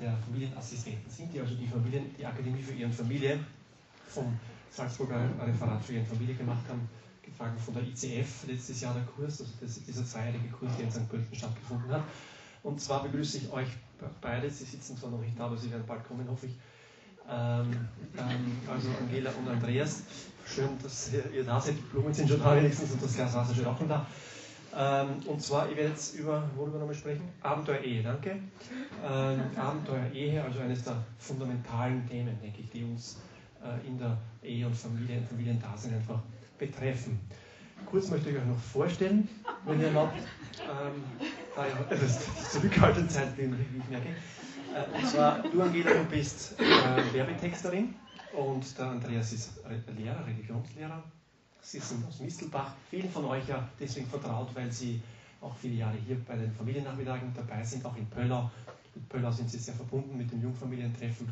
der Familienassistenten sind, die also die, Familien, die Akademie für ihren Familie vom Salzburger Referat für ihren Familie gemacht haben, getragen von der ICF, letztes Jahr der Kurs, also das, dieser zweijährige Kurs, der in St. Pölten stattgefunden hat. Und zwar begrüße ich euch beide, Sie sitzen zwar noch nicht da, aber Sie werden bald kommen, hoffe ich. Ähm, ähm, also Angela und Andreas, schön, dass ihr, ihr da seid, die Blumen sind schon da wenigstens und das Glas Wasser steht auch schon da. Ähm, und zwar, ich werde jetzt über, worüber nochmal sprechen? Abenteuer Ehe, danke. Ähm, Abenteuer Ehe, also eines der fundamentalen Themen, denke ich, die uns äh, in der Ehe und Familie, im Familiendasein einfach betreffen. Kurz möchte ich euch noch vorstellen, wenn ihr erlaubt, ähm, da ich etwas zurückhaltend Zeit bin, wie ich merke. Äh, und zwar, du Angela, du bist äh, Werbetexterin und der Andreas ist Lehrer, Religionslehrer. Sie sind aus Mistelbach, vielen von euch ja deswegen vertraut, weil sie auch viele Jahre hier bei den Familiennachmittagen dabei sind, auch in Pöllau. Mit Pöllau sind sie sehr verbunden mit dem Jungfamilientreffen.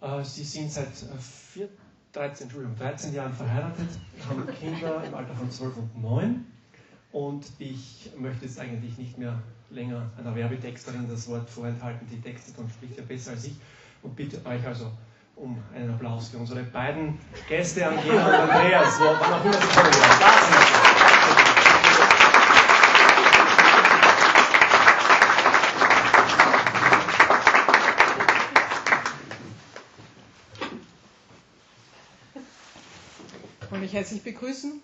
Äh, sie sind seit äh, vier, 13, 13 Jahren verheiratet, haben Kinder im Alter von 12 und 9. Und ich möchte jetzt eigentlich nicht mehr länger einer Werbetexterin das Wort vorenthalten, die textet und spricht ja besser als ich. Und bitte euch also um einen Applaus für unsere beiden Gäste, Angela und Andreas, wo wann auch immer sie kommen werden. Da sind sie. Und ich herzlich begrüßen.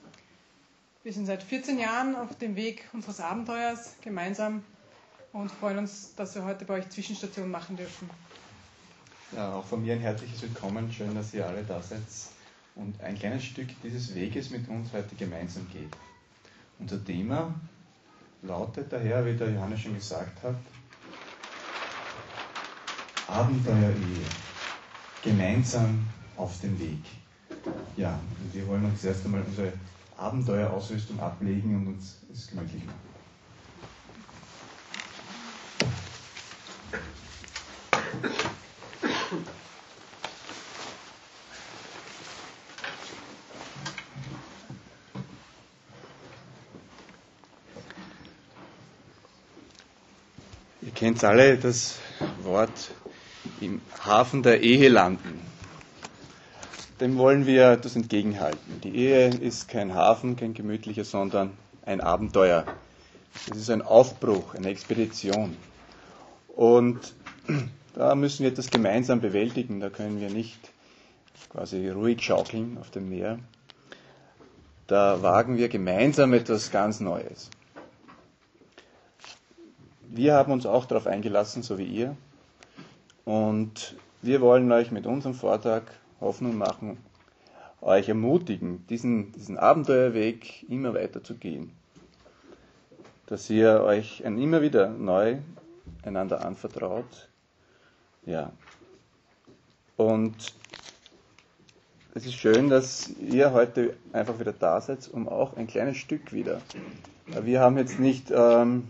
Wir sind seit 14 Jahren auf dem Weg unseres Abenteuers gemeinsam und freuen uns, dass wir heute bei euch Zwischenstation machen dürfen. Ja, auch von mir ein herzliches Willkommen. Schön, dass ihr alle da seid und ein kleines Stück dieses Weges mit uns heute gemeinsam geht. Unser Thema lautet daher, wie der Johannes schon gesagt hat, Abenteuer-Ehe. Gemeinsam auf dem Weg. Ja, und wir wollen uns erst einmal unsere Abenteuerausrüstung ablegen und uns es gemütlich machen. Kennt alle das Wort im Hafen der Ehe landen. Dem wollen wir das entgegenhalten. Die Ehe ist kein Hafen, kein gemütlicher, sondern ein Abenteuer. Es ist ein Aufbruch, eine Expedition. Und da müssen wir das gemeinsam bewältigen. Da können wir nicht quasi ruhig schaukeln auf dem Meer. Da wagen wir gemeinsam etwas ganz Neues. Wir haben uns auch darauf eingelassen, so wie ihr. Und wir wollen euch mit unserem Vortrag Hoffnung machen, euch ermutigen, diesen, diesen Abenteuerweg immer weiter zu gehen. Dass ihr euch immer wieder neu einander anvertraut. Ja. Und es ist schön, dass ihr heute einfach wieder da seid, um auch ein kleines Stück wieder. Wir haben jetzt nicht, ähm,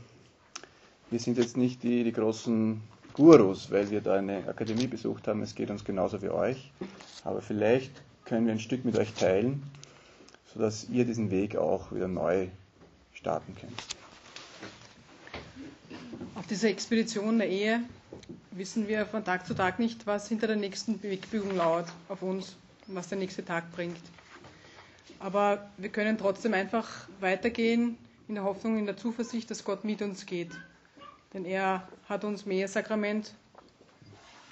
wir sind jetzt nicht die, die großen Gurus, weil wir da eine Akademie besucht haben. Es geht uns genauso wie euch. Aber vielleicht können wir ein Stück mit euch teilen, sodass ihr diesen Weg auch wieder neu starten könnt. Auf dieser Expedition der Ehe wissen wir von Tag zu Tag nicht, was hinter der nächsten Wegbügung lauert auf uns und was der nächste Tag bringt. Aber wir können trotzdem einfach weitergehen in der Hoffnung, in der Zuversicht, dass Gott mit uns geht. Denn er hat uns mehr Sakrament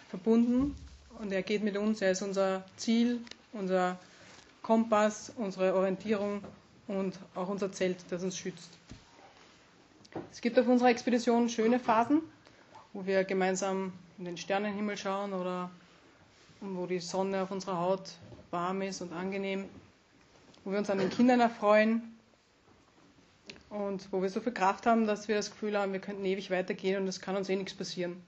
verbunden und er geht mit uns. Er ist unser Ziel, unser Kompass, unsere Orientierung und auch unser Zelt, das uns schützt. Es gibt auf unserer Expedition schöne Phasen, wo wir gemeinsam in den Sternenhimmel schauen oder wo die Sonne auf unserer Haut warm ist und angenehm, wo wir uns an den Kindern erfreuen und wo wir so viel Kraft haben, dass wir das Gefühl haben, wir könnten ewig weitergehen und es kann uns eh nichts passieren.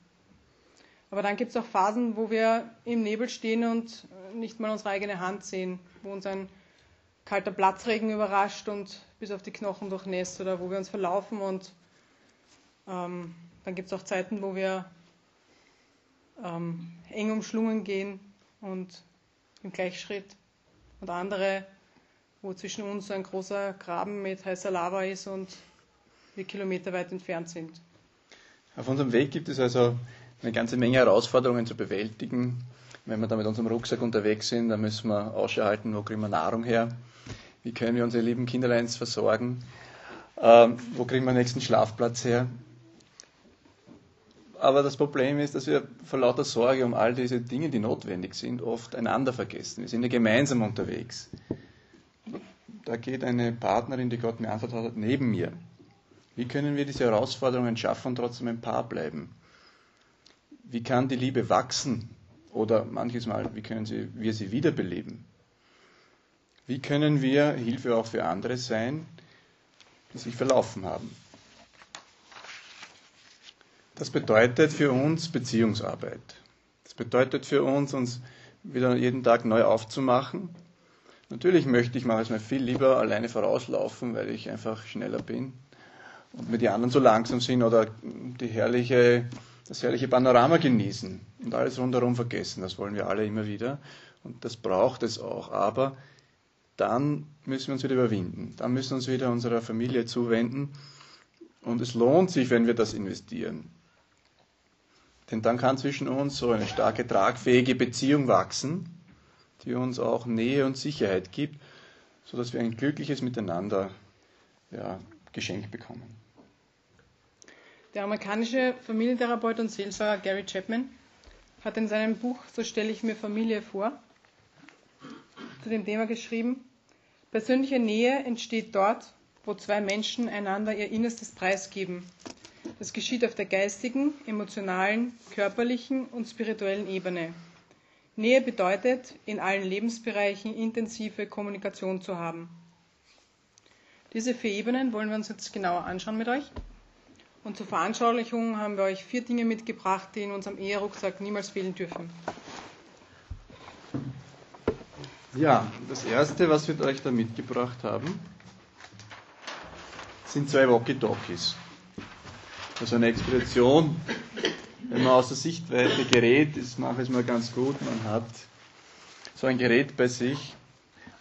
Aber dann gibt es auch Phasen, wo wir im Nebel stehen und nicht mal unsere eigene Hand sehen, wo uns ein kalter Platzregen überrascht und bis auf die Knochen durchnässt oder wo wir uns verlaufen und ähm, dann gibt es auch Zeiten, wo wir ähm, eng umschlungen gehen und im Gleichschritt und andere wo zwischen uns ein großer Graben mit heißer Lava ist und wir kilometerweit entfernt sind. Auf unserem Weg gibt es also eine ganze Menge Herausforderungen zu bewältigen. Wenn wir da mit unserem Rucksack unterwegs sind, dann müssen wir Ausschau halten, wo kriegen wir Nahrung her, wie können wir unsere lieben Kinderleins versorgen, ähm, wo kriegen wir den nächsten Schlafplatz her. Aber das Problem ist, dass wir vor lauter Sorge um all diese Dinge, die notwendig sind, oft einander vergessen. Wir sind ja gemeinsam unterwegs. Da geht eine Partnerin, die Gott mir anvertraut hat, neben mir. Wie können wir diese Herausforderungen schaffen und trotzdem ein Paar bleiben? Wie kann die Liebe wachsen? Oder manches Mal, wie können sie, wir sie wiederbeleben? Wie können wir Hilfe auch für andere sein, die sich verlaufen haben? Das bedeutet für uns Beziehungsarbeit. Das bedeutet für uns, uns wieder jeden Tag neu aufzumachen. Natürlich möchte ich manchmal viel lieber alleine vorauslaufen, weil ich einfach schneller bin und mir die anderen so langsam sind oder die herrliche, das herrliche Panorama genießen und alles rundherum vergessen. Das wollen wir alle immer wieder und das braucht es auch. Aber dann müssen wir uns wieder überwinden. Dann müssen wir uns wieder unserer Familie zuwenden und es lohnt sich, wenn wir das investieren. Denn dann kann zwischen uns so eine starke, tragfähige Beziehung wachsen, die uns auch Nähe und Sicherheit gibt, sodass wir ein glückliches Miteinander ja, geschenkt bekommen. Der amerikanische Familientherapeut und Seelsorger Gary Chapman hat in seinem Buch So stelle ich mir Familie vor zu dem Thema geschrieben, persönliche Nähe entsteht dort, wo zwei Menschen einander ihr Innerstes preisgeben das geschieht auf der geistigen, emotionalen, körperlichen und spirituellen Ebene. Nähe bedeutet, in allen Lebensbereichen intensive Kommunikation zu haben. Diese vier Ebenen wollen wir uns jetzt genauer anschauen mit euch. Und zur Veranschaulichung haben wir euch vier Dinge mitgebracht, die in unserem Eherucksack niemals fehlen dürfen. Ja, das erste, was wir euch da mitgebracht haben, sind zwei Walkie-Talkies. Also eine Expedition, wenn man aus der Sichtweite gerät, ist manchmal ganz gut. Man hat so ein Gerät bei sich.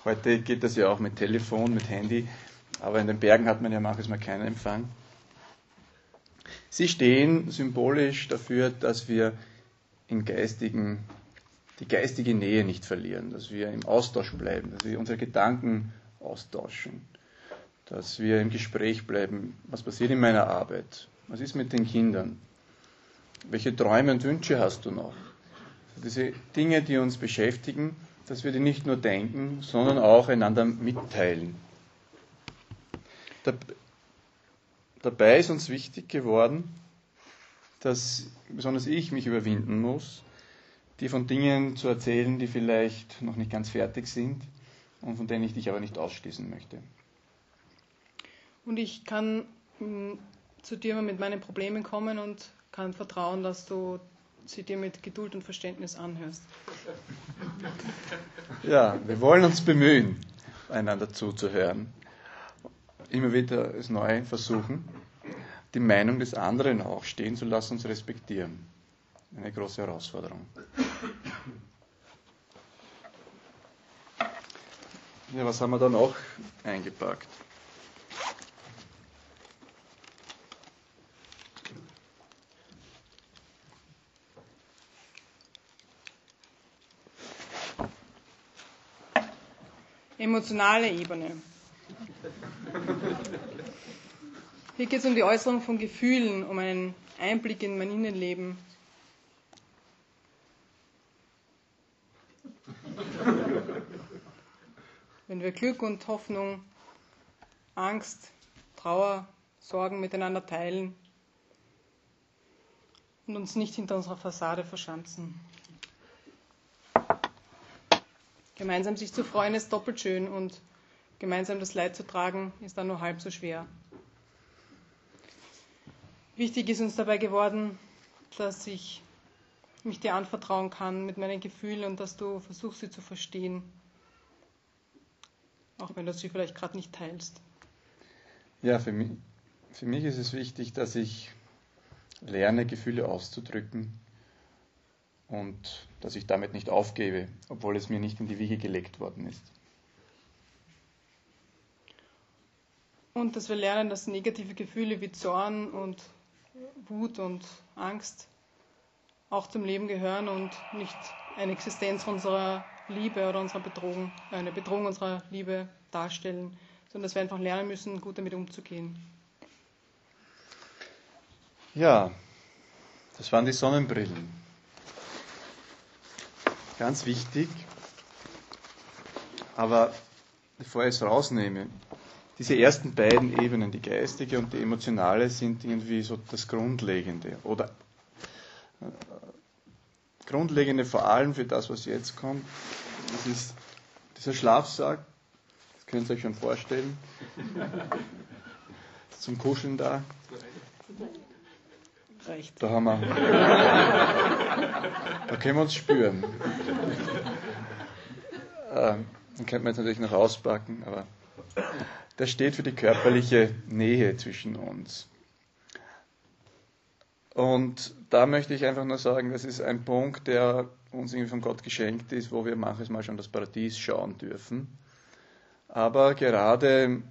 Heute geht das ja auch mit Telefon, mit Handy, aber in den Bergen hat man ja manchmal keinen Empfang. Sie stehen symbolisch dafür, dass wir in geistigen, die geistige Nähe nicht verlieren, dass wir im Austausch bleiben, dass wir unsere Gedanken austauschen, dass wir im Gespräch bleiben, was passiert in meiner Arbeit, was ist mit den Kindern? Welche Träume und Wünsche hast du noch? Diese Dinge, die uns beschäftigen, dass wir die nicht nur denken, sondern auch einander mitteilen. Dabei ist uns wichtig geworden, dass besonders ich mich überwinden muss, die von Dingen zu erzählen, die vielleicht noch nicht ganz fertig sind und von denen ich dich aber nicht ausschließen möchte. Und ich kann hm, zu dir mit meinen Problemen kommen und kann vertrauen, dass du sie dir mit Geduld und Verständnis anhörst. Ja, wir wollen uns bemühen, einander zuzuhören. Immer wieder es neu versuchen, die Meinung des anderen auch stehen zu lassen und zu respektieren. Eine große Herausforderung. Ja, was haben wir da noch eingepackt? Emotionale Ebene. Hier geht es um die Äußerung von Gefühlen, um einen Einblick in mein Innenleben. Wenn wir Glück und Hoffnung, Angst, Trauer, Sorgen miteinander teilen und uns nicht hinter unserer Fassade verschanzen. Gemeinsam sich zu freuen ist doppelt schön und gemeinsam das Leid zu tragen ist dann nur halb so schwer. Wichtig ist uns dabei geworden, dass ich mich dir anvertrauen kann mit meinen Gefühlen und dass du versuchst, sie zu verstehen, auch wenn du sie vielleicht gerade nicht teilst. Ja, für mich, für mich ist es wichtig, dass ich lerne, Gefühle auszudrücken und dass ich damit nicht aufgebe, obwohl es mir nicht in die Wiege gelegt worden ist. Und dass wir lernen, dass negative Gefühle wie Zorn und Wut und Angst auch zum Leben gehören und nicht eine Existenz unserer Liebe oder unserer Bedrohung, eine Bedrohung unserer Liebe darstellen, sondern dass wir einfach lernen müssen, gut damit umzugehen. Ja, das waren die Sonnenbrillen. Ganz wichtig. Aber bevor ich es rausnehme, diese ersten beiden Ebenen, die geistige und die emotionale, sind irgendwie so das Grundlegende. Oder Grundlegende vor allem für das, was jetzt kommt. Das ist dieser Schlafsack. Das könnt ihr euch schon vorstellen. Zum Kuscheln da. Reicht. Da haben wir. da können wir uns spüren. Ähm, den könnte man jetzt natürlich noch auspacken, aber das steht für die körperliche Nähe zwischen uns. Und da möchte ich einfach nur sagen, das ist ein Punkt, der uns irgendwie von Gott geschenkt ist, wo wir manches Mal schon das Paradies schauen dürfen. Aber gerade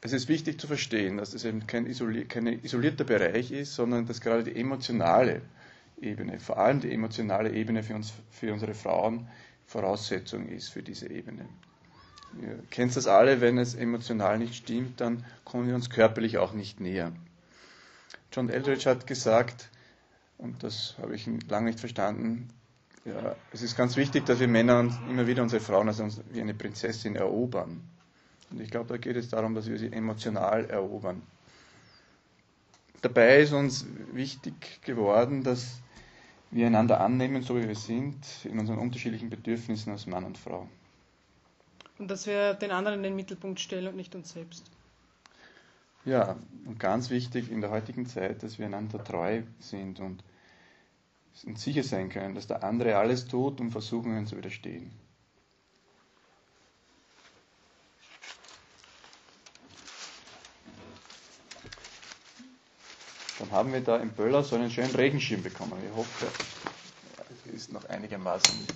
es ist wichtig zu verstehen, dass das eben kein, isoli kein isolierter Bereich ist, sondern dass gerade die emotionale Ebene, vor allem die emotionale Ebene für, uns, für unsere Frauen, Voraussetzung ist für diese Ebene. Ihr kennt das alle, wenn es emotional nicht stimmt, dann kommen wir uns körperlich auch nicht näher. John Eldridge hat gesagt, und das habe ich lange nicht verstanden, ja, es ist ganz wichtig, dass wir Männer immer wieder unsere Frauen als wie eine Prinzessin erobern. Und ich glaube, da geht es darum, dass wir sie emotional erobern. Dabei ist uns wichtig geworden, dass wir einander annehmen, so wie wir sind, in unseren unterschiedlichen Bedürfnissen als Mann und Frau. Und dass wir den anderen in den Mittelpunkt stellen und nicht uns selbst. Ja, und ganz wichtig in der heutigen Zeit, dass wir einander treu sind und, und sicher sein können, dass der andere alles tut, um Versuchungen zu widerstehen. Dann haben wir da im Böller so einen schönen Regenschirm bekommen. Ich hoffe, es ist noch einigermaßen.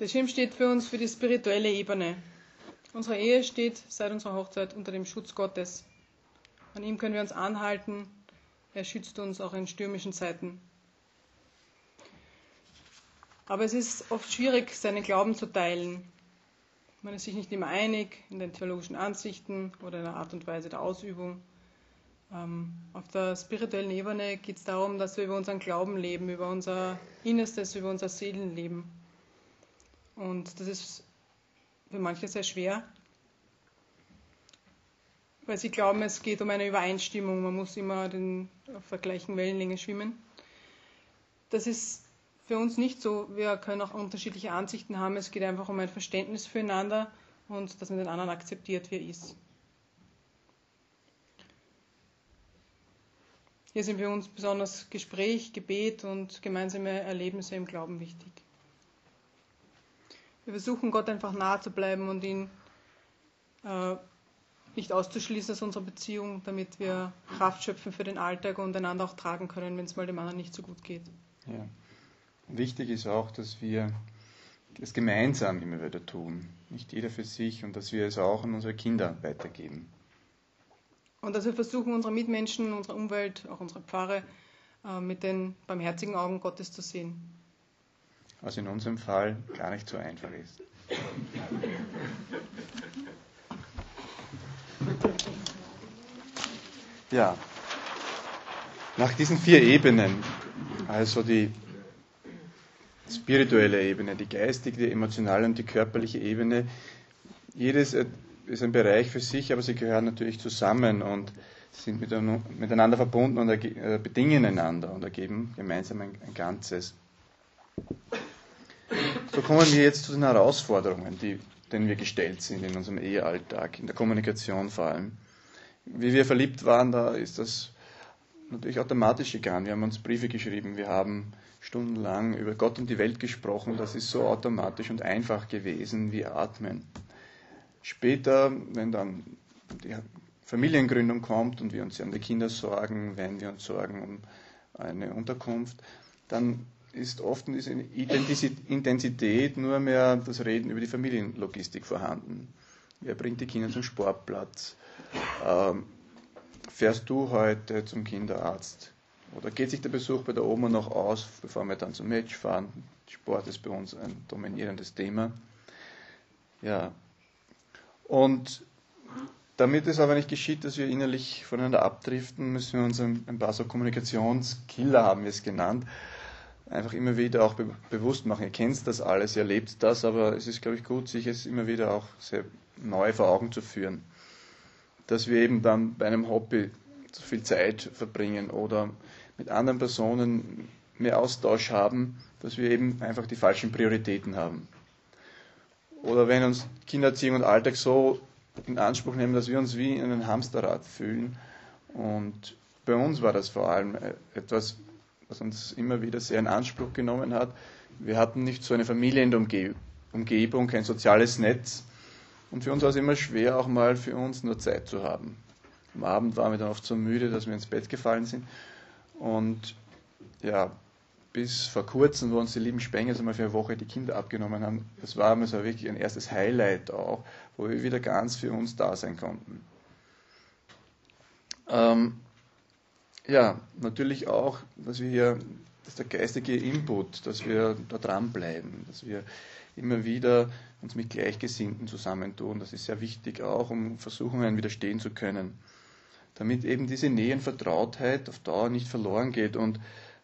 Der Schirm steht für uns für die spirituelle Ebene. Unsere Ehe steht seit unserer Hochzeit unter dem Schutz Gottes. An ihm können wir uns anhalten. Er schützt uns auch in stürmischen Zeiten. Aber es ist oft schwierig, seinen Glauben zu teilen. Man ist sich nicht immer einig in den theologischen Ansichten oder in der Art und Weise der Ausübung. Ähm, auf der spirituellen Ebene geht es darum, dass wir über unseren Glauben leben, über unser Innerstes, über unser Seelenleben. Und das ist für manche sehr schwer, weil sie glauben, es geht um eine Übereinstimmung, man muss immer den, auf der gleichen Wellenlänge schwimmen. Das ist für uns nicht so. Wir können auch unterschiedliche Ansichten haben. Es geht einfach um ein Verständnis füreinander und dass man den anderen akzeptiert, wie er ist. Hier sind für uns besonders Gespräch, Gebet und gemeinsame Erlebnisse im Glauben wichtig. Wir versuchen Gott einfach nahe zu bleiben und ihn äh, nicht auszuschließen aus unserer Beziehung, damit wir Kraft schöpfen für den Alltag und einander auch tragen können, wenn es mal dem anderen nicht so gut geht. Ja. Wichtig ist auch, dass wir es gemeinsam immer wieder tun, nicht jeder für sich und dass wir es auch an unsere Kinder weitergeben. Und dass wir versuchen, unsere Mitmenschen, unsere Umwelt, auch unsere Pfarre äh, mit den barmherzigen Augen Gottes zu sehen. Was in unserem Fall gar nicht so einfach ist. Ja, nach diesen vier Ebenen, also die spirituelle Ebene, die geistige, die emotionale und die körperliche Ebene. Jedes ist ein Bereich für sich, aber sie gehören natürlich zusammen und sind miteinander verbunden und äh, bedingen einander und ergeben gemeinsam ein, ein Ganzes. So kommen wir jetzt zu den Herausforderungen, die, denen wir gestellt sind in unserem Ehealltag, in der Kommunikation vor allem. Wie wir verliebt waren, da ist das natürlich automatisch gegangen. Wir haben uns Briefe geschrieben, wir haben stundenlang über Gott und die Welt gesprochen. Das ist so automatisch und einfach gewesen wie Atmen. Später, wenn dann die Familiengründung kommt und wir uns an die Kinder sorgen, wenn wir uns sorgen um eine Unterkunft, dann ist oft diese Intensität nur mehr das Reden über die Familienlogistik vorhanden. Wer bringt die Kinder zum Sportplatz? Ähm, fährst du heute zum Kinderarzt? Oder geht sich der Besuch bei der Oma noch aus, bevor wir dann zum Match fahren? Sport ist bei uns ein dominierendes Thema. Ja. Und damit es aber nicht geschieht, dass wir innerlich voneinander abdriften, müssen wir uns ein, paar so Kommunikationskiller, haben wir es genannt, einfach immer wieder auch be bewusst machen. Ihr kennt das alles, ihr erlebt das, aber es ist, glaube ich, gut, sich es immer wieder auch sehr neu vor Augen zu führen. Dass wir eben dann bei einem Hobby zu viel Zeit verbringen oder mit anderen Personen mehr Austausch haben, dass wir eben einfach die falschen Prioritäten haben. Oder wenn uns Kindererziehung und Alltag so in Anspruch nehmen, dass wir uns wie in einem Hamsterrad fühlen. Und bei uns war das vor allem etwas, was uns immer wieder sehr in Anspruch genommen hat. Wir hatten nicht so eine Familie in der Umgebung, kein soziales Netz. Und für uns war es immer schwer, auch mal für uns nur Zeit zu haben. Am Abend waren wir dann oft so müde, dass wir ins Bett gefallen sind. Und ja, bis vor kurzem, wo uns die lieben Spengers einmal für eine Woche die Kinder abgenommen haben, das war mir so wirklich ein erstes Highlight auch, wo wir wieder ganz für uns da sein konnten. Ähm, ja, natürlich auch, dass wir hier, dass der geistige Input, dass wir da dranbleiben, dass wir immer wieder uns mit Gleichgesinnten zusammentun. Das ist sehr wichtig auch, um Versuchungen widerstehen zu können damit eben diese Nähe und Vertrautheit auf Dauer nicht verloren geht und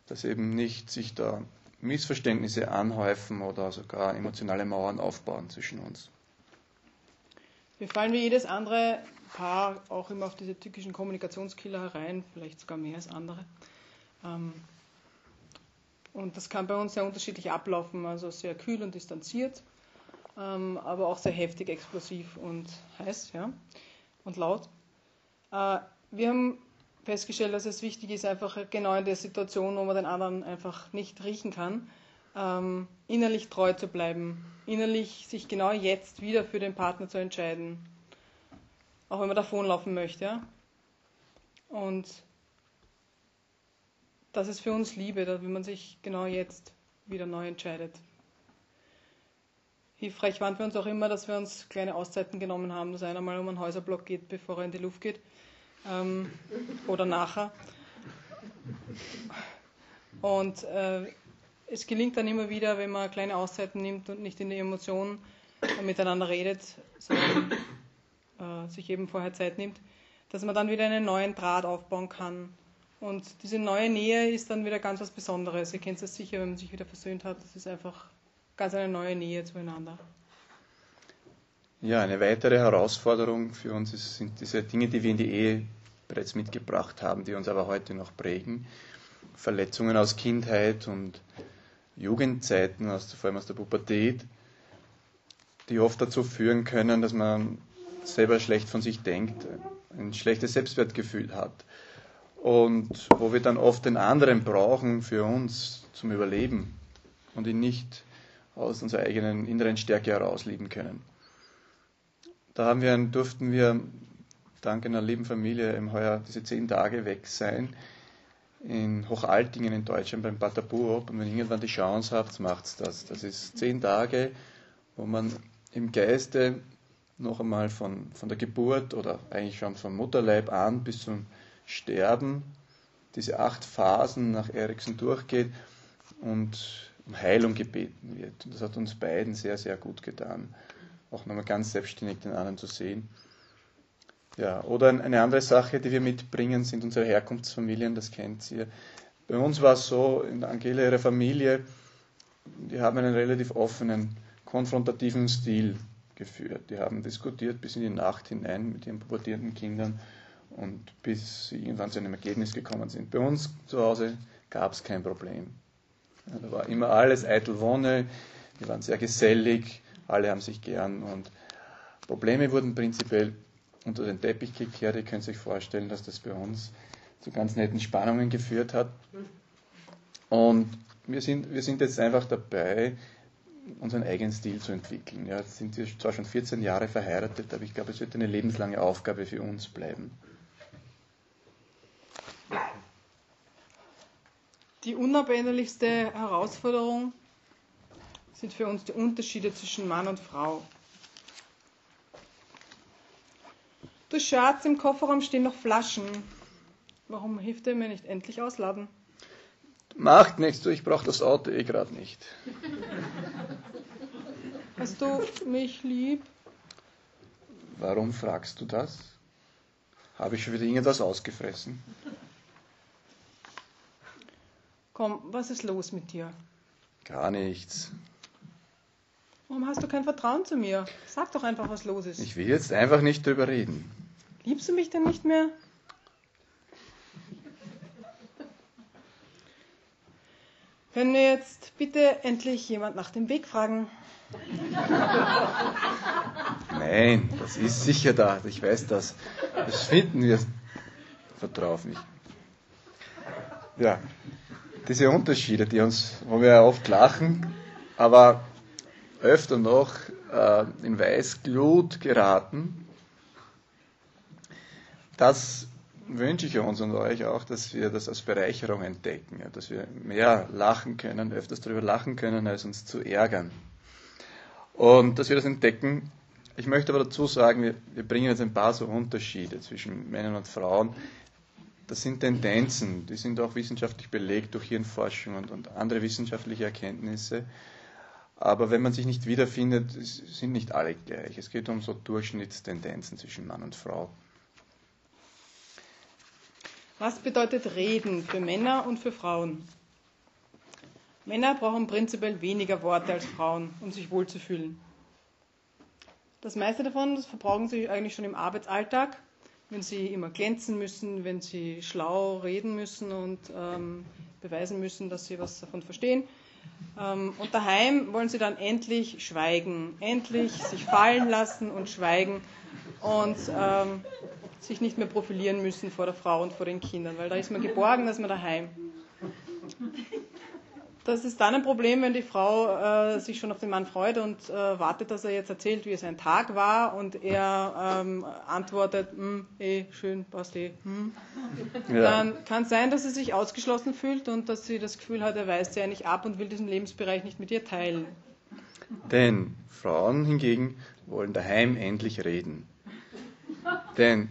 dass eben nicht sich da Missverständnisse anhäufen oder sogar emotionale Mauern aufbauen zwischen uns. Wir fallen wie jedes andere Paar auch immer auf diese typischen Kommunikationskiller herein, vielleicht sogar mehr als andere. Ähm, und das kann bei uns sehr unterschiedlich ablaufen, also sehr kühl und distanziert, ähm, aber auch sehr heftig, explosiv und heiß ja, und laut. Äh, wir haben festgestellt, dass es wichtig ist, einfach genau in der Situation, wo man den anderen einfach nicht riechen kann, ähm, innerlich treu zu bleiben, innerlich sich genau jetzt wieder für den Partner zu entscheiden, auch wenn man davonlaufen möchte. Ja? Und das ist für uns Liebe, wenn man sich genau jetzt wieder neu entscheidet. Hilfreich fanden wir uns auch immer, dass wir uns kleine Auszeiten genommen haben, dass einer mal um einen Häuserblock geht, bevor er in die Luft geht ähm, oder nachher. Und äh, es gelingt dann immer wieder, wenn man kleine Auszeiten nimmt und nicht in die Emotionen miteinander redet, sondern äh, sich eben vorher Zeit nimmt, dass man dann wieder einen neuen Draht aufbauen kann. Und diese neue Nähe ist dann wieder ganz was Besonderes. Ihr kennt es sicher, wenn man sich wieder versöhnt hat. Das ist einfach ganz eine neue Nähe zueinander. Ja, eine weitere Herausforderung für uns ist, sind diese Dinge, die wir in die Ehe bereits mitgebracht haben, die uns aber heute noch prägen. Verletzungen aus Kindheit und Jugendzeiten, aus, vor allem aus der Pubertät, die oft dazu führen können, dass man selber schlecht von sich denkt, ein schlechtes Selbstwertgefühl hat. Und wo wir dann oft den anderen brauchen für uns zum Überleben und ihn nicht aus unserer eigenen inneren Stärke heraus lieben können. Da haben wir, durften wir dank einer lieben Familie im Heuer diese zehn Tage weg sein in Hochaltingen in Deutschland beim Pater Buob. Und wenn ihr irgendwann die Chance habt, macht's das. Das ist zehn Tage, wo man im Geiste noch einmal von, von der Geburt oder eigentlich schon vom Mutterleib an bis zum Sterben diese acht Phasen nach Erikson durchgeht und um Heilung gebeten wird. Und das hat uns beiden sehr, sehr gut getan auch nochmal ganz selbstständig den anderen zu sehen. Ja, oder eine andere Sache, die wir mitbringen, sind unsere Herkunftsfamilien, das kennt ihr. Bei uns war es so, in Angela, ihre Familie, die haben einen relativ offenen, konfrontativen Stil geführt. Die haben diskutiert bis in die Nacht hinein mit ihren pubertierenden Kindern und bis sie irgendwann zu einem Ergebnis gekommen sind. Bei uns zu Hause gab es kein Problem. Da war immer alles eitel Wonne, wir waren sehr gesellig, alle haben sich gern und Probleme wurden prinzipiell unter den Teppich gekehrt. Ihr könnt euch vorstellen, dass das bei uns zu ganz netten Spannungen geführt hat. Und wir sind, wir sind jetzt einfach dabei, unseren eigenen Stil zu entwickeln. Ja, jetzt sind wir zwar schon 14 Jahre verheiratet, aber ich glaube, es wird eine lebenslange Aufgabe für uns bleiben. Die unabänderlichste Herausforderung sind für uns die Unterschiede zwischen Mann und Frau. Du Schatz, im Kofferraum stehen noch Flaschen. Warum hilft er mir nicht endlich ausladen? Macht nichts, du, ich brauche das Auto eh gerade nicht. Hast du mich lieb? Warum fragst du das? Habe ich schon wieder irgendwas ausgefressen? Komm, was ist los mit dir? Gar nichts. Warum hast du kein Vertrauen zu mir? Sag doch einfach, was los ist. Ich will jetzt einfach nicht drüber reden. Liebst du mich denn nicht mehr? Können wir jetzt bitte endlich jemand nach dem Weg fragen? Nein, das ist sicher da. Ich weiß das. Das finden wir vertraut nicht. Ja, diese Unterschiede, die uns, wo wir oft lachen, aber öfter noch äh, in Weißglut geraten, das wünsche ich uns und euch auch, dass wir das als Bereicherung entdecken, ja, dass wir mehr lachen können, öfters darüber lachen können, als uns zu ärgern. Und dass wir das entdecken. Ich möchte aber dazu sagen, wir, wir bringen jetzt ein paar so Unterschiede zwischen Männern und Frauen. Das sind Tendenzen, die sind auch wissenschaftlich belegt durch Hirnforschung und, und andere wissenschaftliche Erkenntnisse. Aber wenn man sich nicht wiederfindet, sind nicht alle gleich. Es geht um so Durchschnittstendenzen zwischen Mann und Frau. Was bedeutet Reden für Männer und für Frauen? Männer brauchen prinzipiell weniger Worte als Frauen, um sich wohlzufühlen. Das meiste davon, das verbrauchen sie eigentlich schon im Arbeitsalltag, wenn sie immer glänzen müssen, wenn sie schlau reden müssen und ähm, beweisen müssen, dass sie was davon verstehen. Ähm, und daheim wollen sie dann endlich schweigen, endlich sich fallen lassen und schweigen und ähm, sich nicht mehr profilieren müssen vor der Frau und vor den Kindern, weil da ist man geborgen, da ist man daheim. Das ist dann ein Problem, wenn die Frau äh, sich schon auf den Mann freut und äh, wartet, dass er jetzt erzählt, wie es ein Tag war und er ähm, antwortet, hm, eh, schön, passt eh. Hm. Ja. Dann kann es sein, dass sie sich ausgeschlossen fühlt und dass sie das Gefühl hat, er weist sie eigentlich ab und will diesen Lebensbereich nicht mit ihr teilen. Denn Frauen hingegen wollen daheim endlich reden. Denn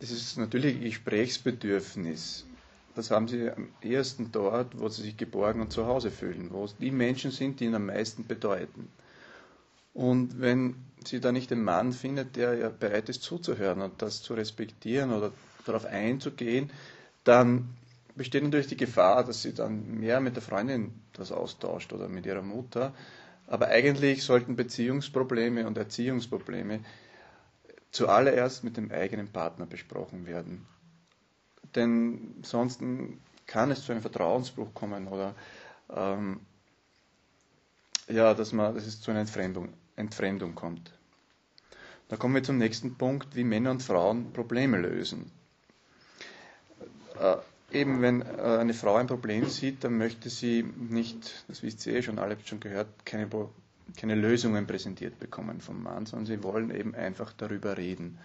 das ist natürlich ein Gesprächsbedürfnis. Das haben sie am ehesten dort, wo sie sich geborgen und zu Hause fühlen, wo es die Menschen sind, die ihnen am meisten bedeuten. Und wenn sie da nicht den Mann findet, der ja bereit ist zuzuhören und das zu respektieren oder darauf einzugehen, dann besteht natürlich die Gefahr, dass sie dann mehr mit der Freundin das austauscht oder mit ihrer Mutter. Aber eigentlich sollten Beziehungsprobleme und Erziehungsprobleme zuallererst mit dem eigenen Partner besprochen werden. Denn sonst kann es zu einem Vertrauensbruch kommen oder ähm, ja, dass, man, dass es zu einer Entfremdung, Entfremdung kommt. Da kommen wir zum nächsten Punkt, wie Männer und Frauen Probleme lösen. Äh, eben wenn äh, eine Frau ein Problem sieht, dann möchte sie nicht, das wisst ihr eh schon, alle schon gehört, keine keine Lösungen präsentiert bekommen vom Mann, sondern sie wollen eben einfach darüber reden.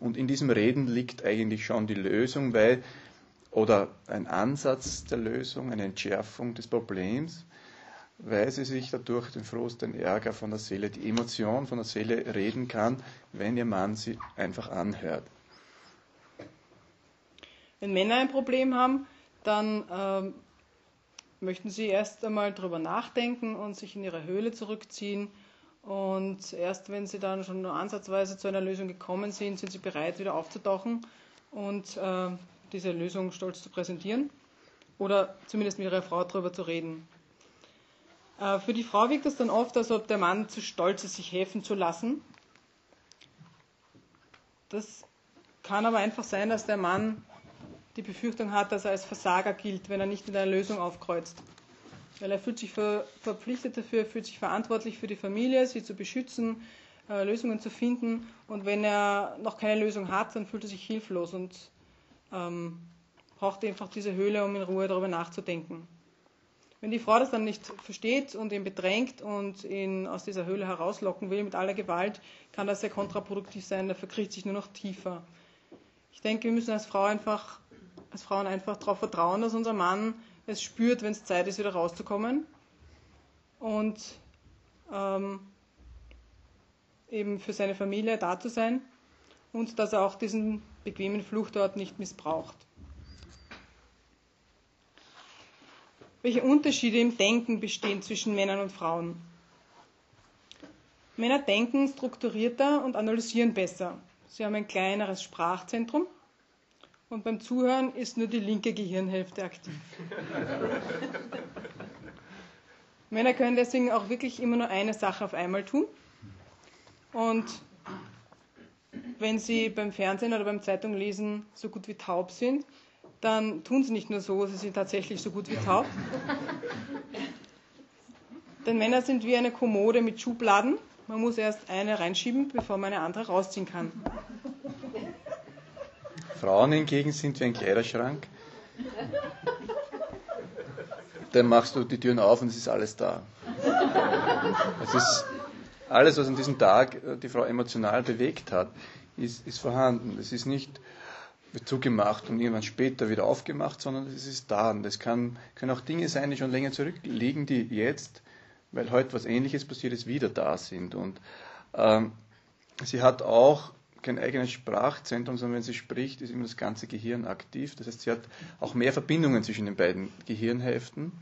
Und in diesem Reden liegt eigentlich schon die Lösung, weil, oder ein Ansatz der Lösung, eine Entschärfung des Problems, weil sie sich dadurch den Frust, den Ärger von der Seele, die Emotion von der Seele reden kann, wenn ihr Mann sie einfach anhört. Wenn Männer ein Problem haben, dann ähm, möchten Sie erst einmal darüber nachdenken und sich in Ihre Höhle zurückziehen. Und erst wenn Sie dann schon nur ansatzweise zu einer Lösung gekommen sind, sind Sie bereit, wieder aufzutauchen und äh, diese Lösung stolz zu präsentieren oder zumindest mit Ihrer Frau darüber zu reden. Äh, für die Frau wirkt es dann oft, als ob der Mann zu stolz ist, sich helfen zu lassen. Das kann aber einfach sein, dass der Mann die Befürchtung hat, dass er als Versager gilt, wenn er nicht in der Lösung aufkreuzt. Weil er fühlt sich ver verpflichtet dafür, fühlt sich verantwortlich für die Familie, sie zu beschützen, äh, Lösungen zu finden. Und wenn er noch keine Lösung hat, dann fühlt er sich hilflos und ähm, braucht einfach diese Höhle, um in Ruhe darüber nachzudenken. Wenn die Frau das dann nicht versteht und ihn bedrängt und ihn aus dieser Höhle herauslocken will mit aller Gewalt, kann das sehr kontraproduktiv sein. Er verkriecht sich nur noch tiefer. Ich denke, wir müssen als Frau einfach als Frauen einfach darauf vertrauen, dass unser Mann es spürt, wenn es Zeit ist, wieder rauszukommen und ähm, eben für seine Familie da zu sein und dass er auch diesen bequemen Fluchtort nicht missbraucht. Welche Unterschiede im Denken bestehen zwischen Männern und Frauen? Männer denken strukturierter und analysieren besser. Sie haben ein kleineres Sprachzentrum und beim Zuhören ist nur die linke Gehirnhälfte aktiv. Männer können deswegen auch wirklich immer nur eine Sache auf einmal tun. Und wenn sie beim Fernsehen oder beim Zeitunglesen so gut wie taub sind, dann tun sie nicht nur so, sie sind tatsächlich so gut wie taub. Denn Männer sind wie eine Kommode mit Schubladen. Man muss erst eine reinschieben, bevor man eine andere rausziehen kann. Frauen hingegen sind wie ein Kleiderschrank. Dann machst du die Türen auf und es ist alles da. Es ist alles, was an diesem Tag äh, die Frau emotional bewegt hat, ist, ist vorhanden. Es ist nicht zugemacht und irgendwann später wieder aufgemacht, sondern es ist da. Und es kann, können auch Dinge sein, die schon länger zurückliegen, die jetzt, weil heute was Ähnliches passiert ist, wieder da sind. Und ähm, sie hat auch kein eigenes Sprachzentrum, sondern wenn sie spricht, ist immer das ganze Gehirn aktiv. Das heißt, sie hat auch mehr Verbindungen zwischen den beiden Gehirnhälften,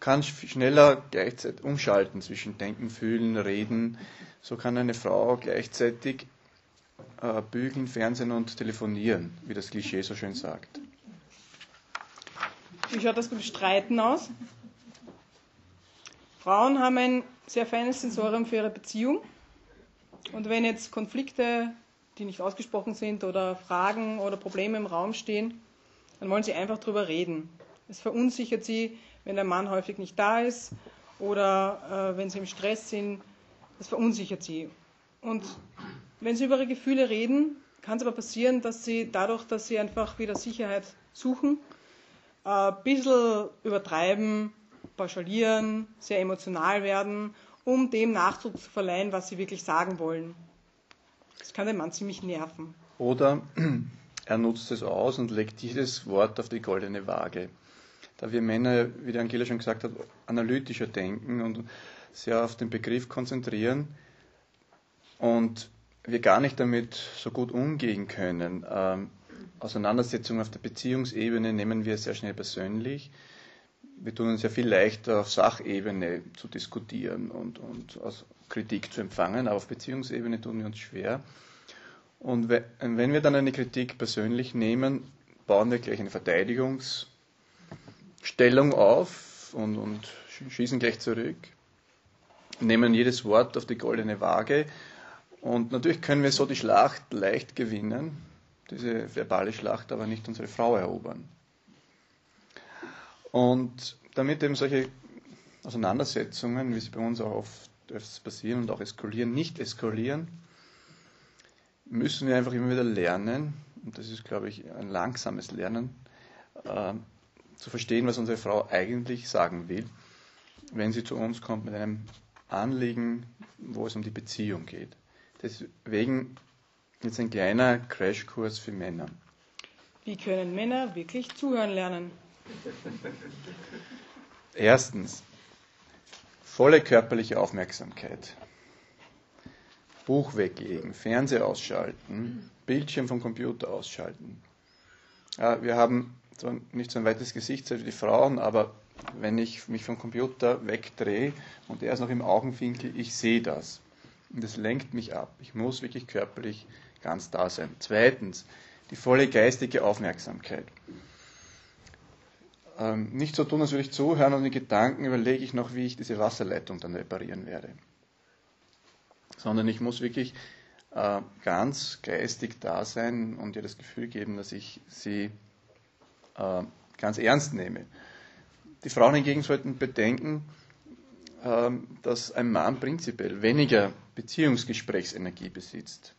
kann schneller gleichzeitig umschalten zwischen Denken, Fühlen, Reden. So kann eine Frau gleichzeitig äh, bügeln, Fernsehen und telefonieren, wie das Klischee so schön sagt. Wie schaut das beim Streiten aus? Frauen haben ein sehr feines Sensorium für ihre Beziehung. Und wenn jetzt Konflikte, die nicht ausgesprochen sind, oder Fragen oder Probleme im Raum stehen, dann wollen sie einfach drüber reden. Es verunsichert sie, wenn der Mann häufig nicht da ist oder äh, wenn sie im Stress sind. Das verunsichert sie. Und wenn Sie über Ihre Gefühle reden, kann es aber passieren, dass Sie dadurch, dass Sie einfach wieder Sicherheit suchen, ein äh, bisschen übertreiben, pauschalieren, sehr emotional werden, um dem Nachdruck zu verleihen, was Sie wirklich sagen wollen. Das kann den Mann ziemlich nerven. Oder er nutzt es aus und legt jedes Wort auf die goldene Waage. Da wir Männer, wie die Angela schon gesagt hat, analytischer denken und sehr auf den Begriff konzentrieren und wir gar nicht damit so gut umgehen können. Ähm, Auseinandersetzungen auf der Beziehungsebene nehmen wir sehr schnell persönlich. Wir tun uns ja viel leichter auf Sachebene zu diskutieren und, und aus Kritik zu empfangen, aber auf Beziehungsebene tun wir uns schwer. Und wenn wir dann eine Kritik persönlich nehmen, bauen wir gleich eine Verteidigungsstellung auf und, und schießen gleich zurück, nehmen jedes Wort auf die goldene Waage und natürlich können wir so die Schlacht leicht gewinnen, diese verbale Schlacht, aber nicht unsere Frau erobern. Und damit eben solche Auseinandersetzungen, wie sie bei uns auch oft öfters passieren und auch eskalieren, nicht eskalieren, müssen wir einfach immer wieder lernen, und das ist, glaube ich, ein langsames Lernen, äh, zu verstehen, was unsere Frau eigentlich sagen will, wenn sie zu uns kommt mit einem Anliegen, wo es um die Beziehung geht. Deswegen jetzt ein kleiner Crashkurs für Männer. Wie können Männer wirklich zuhören lernen? Erstens, volle körperliche Aufmerksamkeit. Buch weglegen, Fernseher ausschalten, Bildschirm vom Computer ausschalten. wir haben so nicht so ein weites Gesicht wie die Frauen, aber wenn ich mich vom Computer wegdrehe und er ist noch im Augenwinkel, ich sehe das. Und das lenkt mich ab. Ich muss wirklich körperlich ganz da sein. Zweitens, die volle geistige Aufmerksamkeit. Ähm, nicht so tun, als würde ich zuhören und in Gedanken überlege ich noch, wie ich diese Wasserleitung dann reparieren werde. Sondern ich muss wirklich äh, ganz geistig da sein und ihr das Gefühl geben, dass ich sie äh, ganz ernst nehme. Die Frauen hingegen sollten bedenken, äh, dass ein Mann prinzipiell weniger Beziehungsgesprächsenergie besitzt.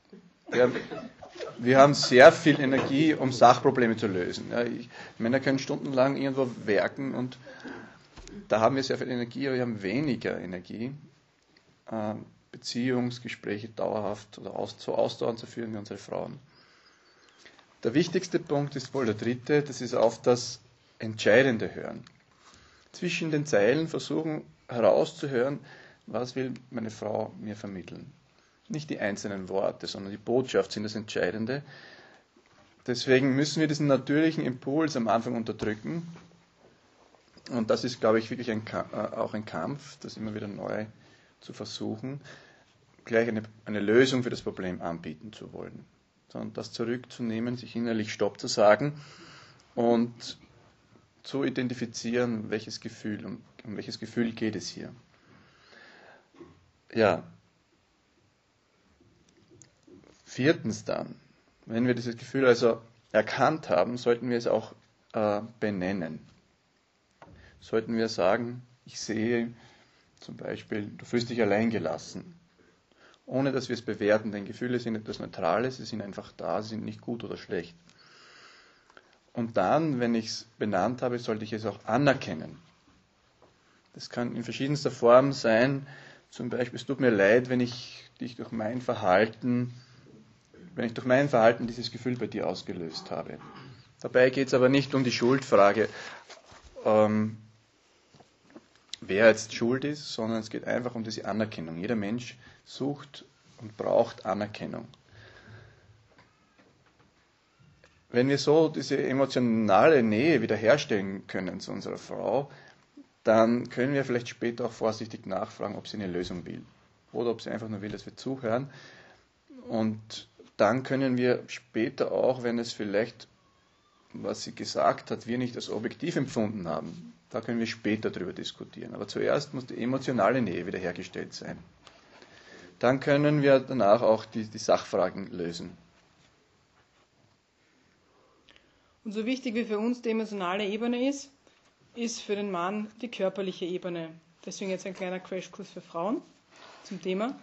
Wir, wir haben sehr viel Energie, um Sachprobleme zu lösen. Ja, ich, Männer können stundenlang irgendwo werken und da haben wir sehr viel Energie, aber wir haben weniger Energie, äh, Beziehungsgespräche dauerhaft oder aus, so ausdauernd zu führen wie unsere Frauen. Der wichtigste Punkt ist wohl der dritte, das ist auf das Entscheidende hören. Zwischen den Zeilen versuchen herauszuhören, was will meine Frau mir vermitteln? Nicht die einzelnen Worte, sondern die Botschaft sind das Entscheidende. Deswegen müssen wir diesen natürlichen Impuls am Anfang unterdrücken, Und das ist, glaube ich, wirklich ein, äh, auch ein Kampf, das immer wieder neu zu versuchen, gleich eine, eine Lösung für das Problem anbieten zu wollen. Sondern das zurückzunehmen, sich innerlich Stopp zu sagen und zu identifizieren, welches Gefühl, um, um welches Gefühl geht es hier. Ja. Viertens dann, wenn wir dieses Gefühl also erkannt haben, sollten wir es auch äh, benennen. Sollten wir sagen, ich sehe zum Beispiel, du fühlst dich allein gelassen. Ohne dass wir es bewerten, denn Gefühle sind etwas Neutrales, sie sind einfach da, sie sind nicht gut oder schlecht. Und dann, wenn ich es benannt habe, sollte ich es auch anerkennen. Das kann in verschiedenster Form sein. Zum Beispiel, es tut mir leid, wenn ich dich durch mein Verhalten, wenn ich durch mein Verhalten dieses Gefühl bei dir ausgelöst habe. Dabei geht es aber nicht um die Schuldfrage, ähm, wer jetzt schuld ist, sondern es geht einfach um diese Anerkennung. Jeder Mensch sucht und braucht Anerkennung. Wenn wir so diese emotionale Nähe wiederherstellen können zu unserer Frau, dann können wir vielleicht später auch vorsichtig nachfragen, ob sie eine Lösung will. Oder ob sie einfach nur will, dass wir zuhören. Und dann können wir später auch, wenn es vielleicht, was sie gesagt hat, wir nicht als objektiv empfunden haben, da können wir später darüber diskutieren. Aber zuerst muss die emotionale Nähe wiederhergestellt sein. Dann können wir danach auch die, die Sachfragen lösen. Und so wichtig wie für uns die emotionale Ebene ist, ist für den Mann die körperliche Ebene. Deswegen jetzt ein kleiner Crashkurs für Frauen zum Thema.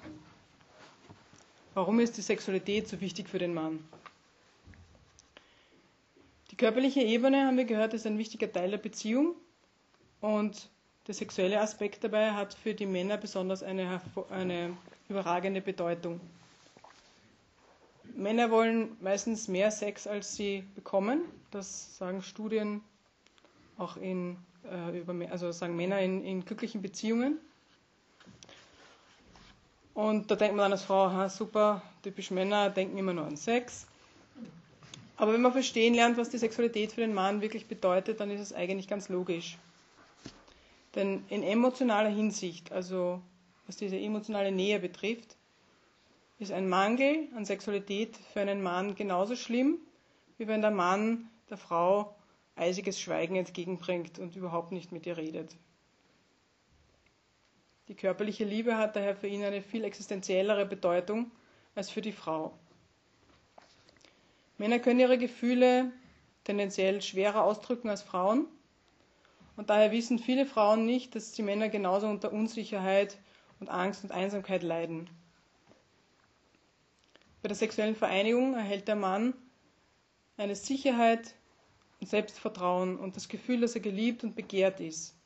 Warum ist die Sexualität so wichtig für den Mann? Die körperliche Ebene, haben wir gehört, ist ein wichtiger Teil der Beziehung und der sexuelle Aspekt dabei hat für die Männer besonders eine, eine überragende Bedeutung. Männer wollen meistens mehr Sex, als sie bekommen. Das sagen Studien auch in, äh, über, also sagen Männer in, in, glücklichen Beziehungen. Und da denkt man dann als Frau, aha, super, typisch Männer denken immer nur an Sex. Aber wenn man verstehen lernt, was die Sexualität für den Mann wirklich bedeutet, dann ist es eigentlich ganz logisch. Denn in emotionaler Hinsicht, also was diese emotionale Nähe betrifft, ist ein Mangel an Sexualität für einen Mann genauso schlimm, wie wenn der Mann der Frau eisiges Schweigen entgegenbringt und überhaupt nicht mit ihr redet. Die körperliche Liebe hat daher für ihn eine viel existenziellere Bedeutung als für die Frau. Männer können ihre Gefühle tendenziell schwerer ausdrücken als Frauen und daher wissen viele Frauen nicht, dass die Männer genauso unter Unsicherheit und Angst und Einsamkeit leiden. Bei der sexuellen Vereinigung erhält der Mann eine Sicherheit und Selbstvertrauen und das Gefühl, dass er geliebt und begehrt ist.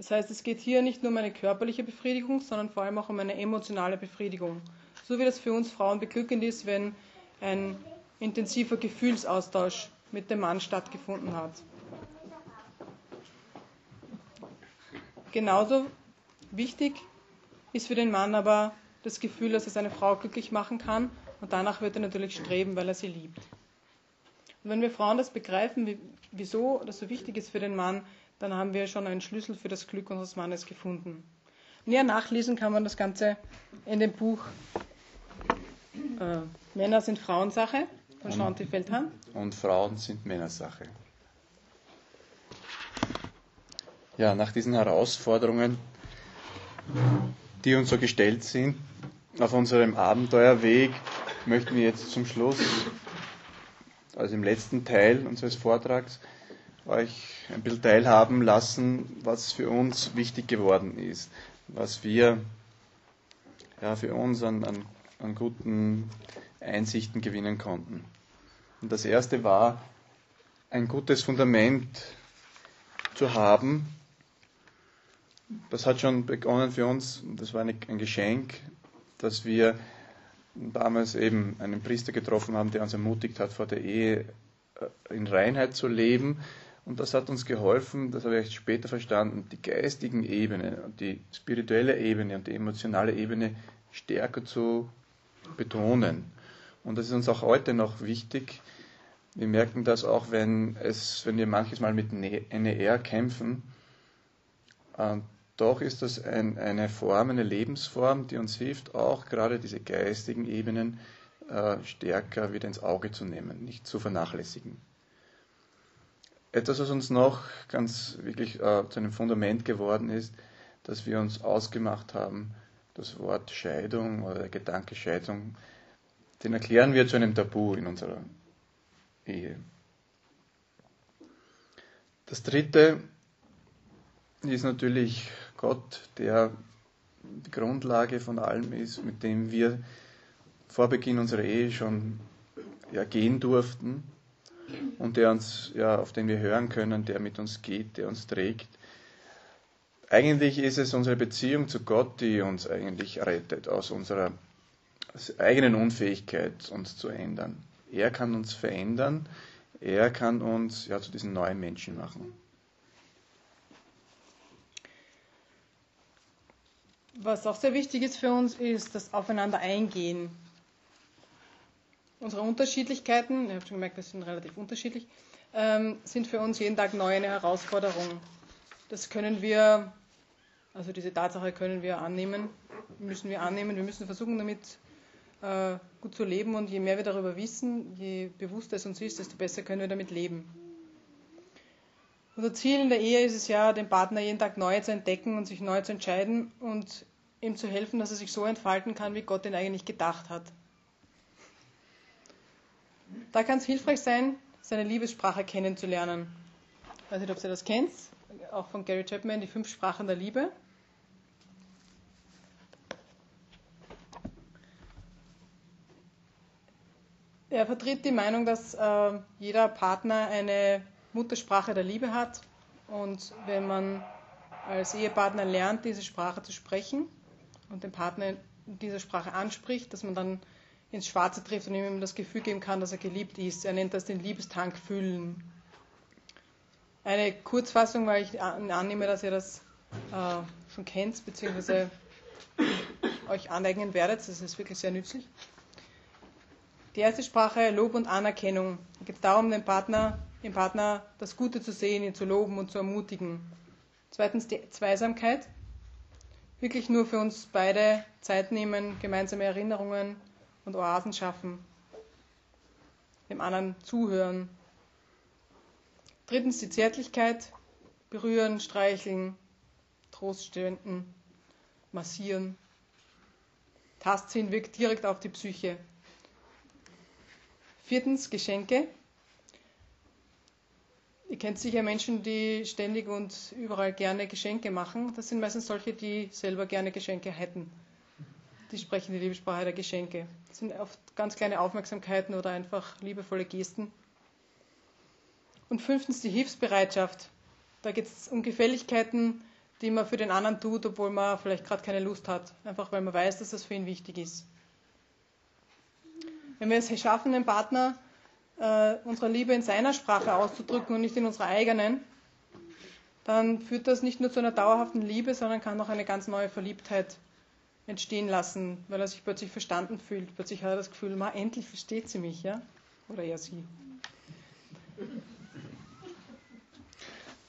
Das heißt, es geht hier nicht nur um eine körperliche Befriedigung, sondern vor allem auch um eine emotionale Befriedigung. So wie das für uns Frauen beglückend ist, wenn ein intensiver Gefühlsaustausch mit dem Mann stattgefunden hat. Genauso wichtig ist für den Mann aber das Gefühl, dass er seine Frau glücklich machen kann und danach wird er natürlich streben, weil er sie liebt. Und wenn wir Frauen das begreifen, wie, wieso das so wichtig ist für den Mann, dann haben wir schon einen Schlüssel für das Glück unseres Mannes gefunden. Näher nachlesen kann man das Ganze in dem Buch äh, Männer sind Frauensache von Chanty Feldhahn. Und Frauen sind Männersache. ja, nach diesen Herausforderungen, die uns so gestellt sind, auf unserem Abenteuerweg, möchten wir jetzt zum Schluss, also im letzten Teil unseres Vortrags, euch ein bisschen teilhaben lassen, was für uns wichtig geworden ist, was wir ja, für uns an, an, an guten Einsichten gewinnen konnten. Und das erste war, ein gutes Fundament zu haben, das hat schon begonnen für uns, das war ein Geschenk, dass wir damals eben einen Priester getroffen haben, der uns ermutigt hat, vor der Ehe äh, in Reinheit zu leben. Und das hat uns geholfen, das habe ich später verstanden, die geistigen Ebenen und die spirituelle Ebene und die emotionale Ebene stärker zu betonen. Und das ist uns auch heute noch wichtig, Wir merken das auch, wenn, es, wenn wir manches Mal mit NER kämpfen. Äh, doch ist das ein, eine Form, eine Lebensform, die uns hilft, auch gerade diese geistigen Ebenen äh, stärker wieder ins Auge zu nehmen, nicht zu vernachlässigen. Etwas, was uns noch ganz wirklich äh, zu einem Fundament geworden ist, dass wir uns ausgemacht haben, das Wort Scheidung oder der Gedanke Scheidung, den erklären wir zu einem Tabu in unserer Ehe. Das dritte ist natürlich Gott, der die Grundlage von allem ist, mit dem wir vor Beginn unserer Ehe schon ja, gehen durften und der uns, ja, auf den wir hören können, der mit uns geht, der uns trägt. Eigentlich ist es unsere Beziehung zu Gott, die uns eigentlich rettet aus unserer eigenen Unfähigkeit, uns zu ändern. Er kann uns verändern, er kann uns ja zu diesen neuen Menschen machen. Was auch sehr wichtig ist für uns, ist das Aufeinander eingehen unsere Unterschiedlichkeiten, ihr habt schon gemerkt, wir sind relativ unterschiedlich, ähm, sind für uns jeden Tag neu eine Herausforderung. Das können wir, also diese Tatsache können wir annehmen, müssen wir annehmen, wir müssen versuchen damit äh, gut zu leben und je mehr wir darüber wissen, je bewusster es uns ist, desto besser können wir damit leben. Unser Ziel in der Ehe ist es ja, den Partner jeden Tag neu zu entdecken und sich neu zu entscheiden und ihm zu helfen, dass er sich so entfalten kann, wie Gott ihn eigentlich gedacht hat. Da kann es hilfreich sein, seine Liebessprache kennenzulernen. Ich weiß nicht, ob ihr das kennt, auch von Gary Chapman, die fünf Sprachen der Liebe. Er vertritt die Meinung, dass äh, jeder Partner eine Muttersprache der Liebe hat und wenn man als Ehepartner lernt, diese Sprache zu sprechen und den Partner in dieser Sprache anspricht, dass man dann ins Schwarze trifft und ihm das Gefühl geben kann, dass er geliebt ist. Er nennt das den Liebestank füllen. Eine Kurzfassung, weil ich annehme, dass ihr das äh, schon kennt, beziehungsweise euch aneignen werdet. Das ist wirklich sehr nützlich. Die erste Sprache, Lob und Anerkennung. Da geht es darum, den Partner, den Partner das Gute zu sehen, ihn zu loben und zu ermutigen. Zweitens die Zweisamkeit. Wirklich nur für uns beide Zeit nehmen, gemeinsame Erinnerungen, und Oasen schaffen, dem anderen zuhören. Drittens die Zärtlichkeit, berühren, streicheln, Trost spenden, massieren. Tastsinn wirkt direkt auf die Psyche. Viertens Geschenke. Ihr kennt sicher Menschen, die ständig und überall gerne Geschenke machen. Das sind meistens solche, die selber gerne Geschenke hätten die sprechen die Liebessprache der Geschenke. Das sind oft ganz kleine Aufmerksamkeiten oder einfach liebevolle Gesten. Und fünftens die Hilfsbereitschaft. Da geht es um Gefälligkeiten, die man für den anderen tut, obwohl man vielleicht gerade keine Lust hat. Einfach weil man weiß, dass das für ihn wichtig ist. Wenn wir es schaffen, den Partner äh, unsere Liebe in seiner Sprache auszudrücken und nicht in unserer eigenen, dann führt das nicht nur zu einer dauerhaften Liebe, sondern kann auch eine ganz neue Verliebtheit entstehen lassen, weil er sich plötzlich verstanden fühlt. Plötzlich hat er das Gefühl, ma, endlich versteht sie mich, ja? Oder er sie.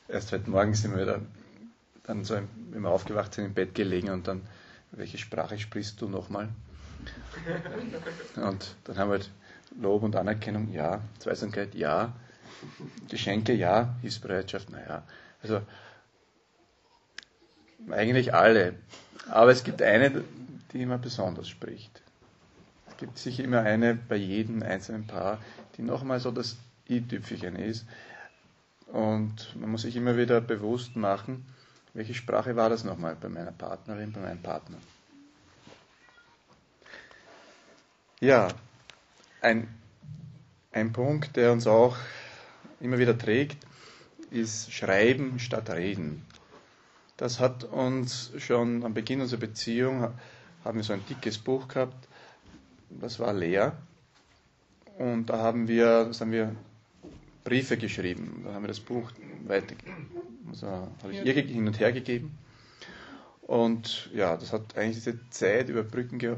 Erst heute Morgen sind wir wieder dann so, wenn wir aufgewacht sind, im Bett gelegen und dann, welche Sprache sprichst du nochmal? Und dann haben wir halt Lob und Anerkennung, ja, Zweisamkeit, ja, Geschenke, ja, Hilfsbereitschaft, naja. Also eigentlich alle. Aber es gibt eine, die immer besonders spricht. Es gibt sicher immer eine bei jedem einzelnen Paar, die nochmal so das i-Tüpfelchen ist. Und man muss sich immer wieder bewusst machen, welche Sprache war das nochmal bei meiner Partnerin, bei meinem Partner. Ja, ein, ein Punkt, der uns auch immer wieder trägt, ist Schreiben statt Reden. Das hat uns schon am Beginn unserer Beziehung, haben wir so ein dickes Buch gehabt, das war leer. Und da haben wir, das haben wir Briefe geschrieben. Da haben wir das Buch weiter, also habe ich ihr hin und her gegeben. Und ja, das hat eigentlich diese Zeit überbrücken,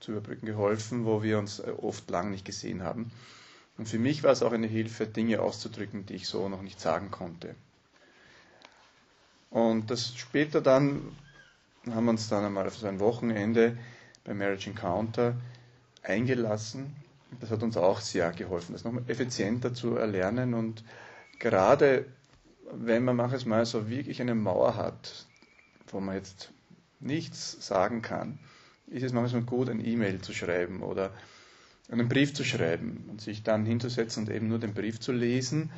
zu überbrücken geholfen, wo wir uns oft lang nicht gesehen haben. Und für mich war es auch eine Hilfe, Dinge auszudrücken, die ich so noch nicht sagen konnte. Und das später dann haben wir uns dann einmal auf so ein Wochenende bei Marriage Encounter eingelassen. Das hat uns auch sehr geholfen, das nochmal effizienter zu erlernen. Und gerade wenn man manchmal so wirklich eine Mauer hat, wo man jetzt nichts sagen kann, ist es manchmal gut, ein E-Mail zu schreiben oder einen Brief zu schreiben und sich dann hinzusetzen und eben nur den Brief zu lesen.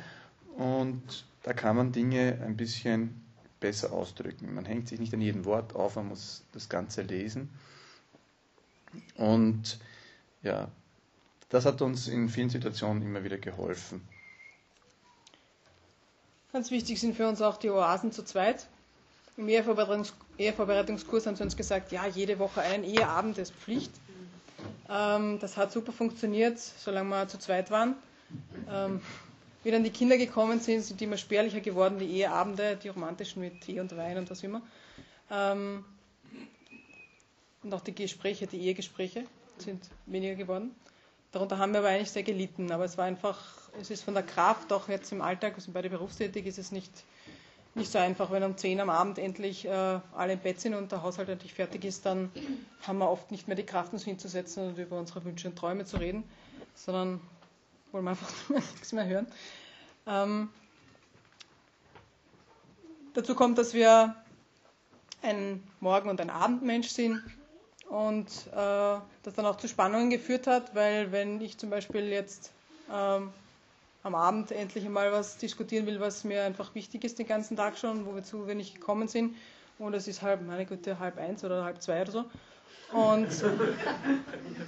Und da kann man Dinge ein bisschen besser ausdrücken. Man hängt sich nicht an jedem Wort auf, man muss das Ganze lesen. Und ja, das hat uns in vielen Situationen immer wieder geholfen. Ganz wichtig sind für uns auch die Oasen zu zweit. Im Ehevorbereitungs Ehevorbereitungskurs haben sie uns gesagt, ja, jede Woche ein Eheabend ist Pflicht. Ähm, das hat super funktioniert, solange wir zu zweit waren. Ähm, wie dann die Kinder gekommen sind, sind die immer spärlicher geworden, die Eheabende, die romantischen mit Tee und Wein und was immer. Ähm, und auch die Gespräche, die Ehegespräche sind weniger geworden. Darunter haben wir aber eigentlich sehr gelitten. Aber es war einfach, es ist von der Kraft, auch jetzt im Alltag, wir sind beide berufstätig, ist es nicht, nicht so einfach. Wenn um 10 am Abend endlich äh, alle im Bett sind und der Haushalt endlich fertig ist, dann haben wir oft nicht mehr die Kraft, uns hinzusetzen und über unsere Wünsche und Träume zu reden, sondern wollen wir einfach nichts mehr hören. Ähm, dazu kommt, dass wir ein Morgen- und ein Abendmensch sind und äh, das dann auch zu Spannungen geführt hat, weil wenn ich zum Beispiel jetzt ähm, am Abend endlich einmal was diskutieren will, was mir einfach wichtig ist den ganzen Tag schon, wo wir zu wenig gekommen sind und es ist halb, meine Güte, halb eins oder halb zwei oder so und,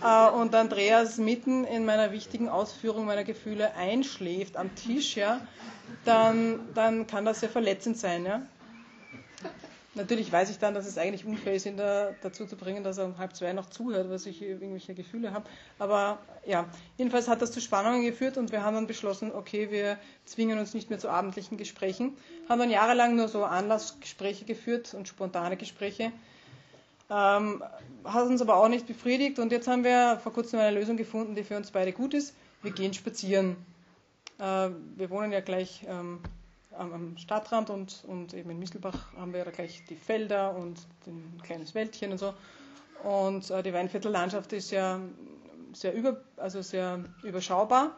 äh, und Andreas mitten in meiner wichtigen Ausführung meiner Gefühle einschläft am Tisch, ja, dann, dann kann das sehr verletzend sein. Ja. Natürlich weiß ich dann, dass es eigentlich unfair ist, da, dazu zu bringen, dass er um halb zwei noch zuhört, was ich irgendwelche Gefühle habe. Aber ja, jedenfalls hat das zu Spannungen geführt und wir haben dann beschlossen, okay, wir zwingen uns nicht mehr zu abendlichen Gesprächen. Haben dann jahrelang nur so Anlassgespräche geführt und spontane Gespräche. Ähm, hat uns aber auch nicht befriedigt und jetzt haben wir vor kurzem eine Lösung gefunden, die für uns beide gut ist. Wir gehen spazieren. Äh, wir wohnen ja gleich ähm, am, am, Stadtrand und, und eben in Misselbach haben wir ja gleich die Felder und ein kleines Wäldchen und so. Und äh, die Weinviertellandschaft ist ja sehr, über, also sehr überschaubar.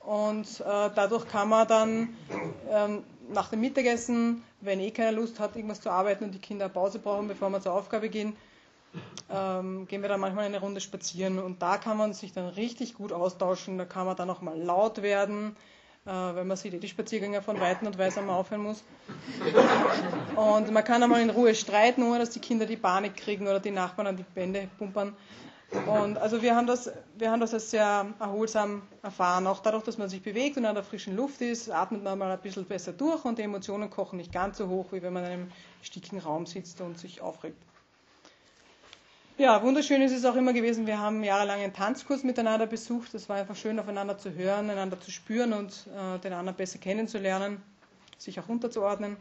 Und äh, dadurch kann man dann ähm, nach dem Mittagessen, wenn eh keiner Lust hat, irgendwas zu arbeiten und die Kinder Pause brauchen, bevor wir zur Aufgabe gehen, ähm, gehen wir dann manchmal eine Runde spazieren. Und da kann man sich dann richtig gut austauschen. Da kann man dann auch mal laut werden, äh, wenn man sieht, die Spaziergänger von Weitem und weiß, einmal aufhören muss. Und man kann einmal in Ruhe streiten, ohne dass die Kinder die Panik kriegen oder die Nachbarn an die Wände pumpern. Und also wir haben das, wir haben das als sehr erholsam erfahren. Auch dadurch, dass man sich bewegt und an der frischen Luft ist, atmet man mal ein bisschen besser durch und die Emotionen kochen nicht ganz so hoch, wie wenn man in einem stickigen Raum sitzt und sich aufregt. Ja, wunderschön ist es auch immer gewesen. Wir haben jahrelang einen Tanzkurs miteinander besucht. Es war einfach schön, aufeinander zu hören, einander zu spüren und äh, den anderen besser kennenzulernen, sich auch unterzuordnen.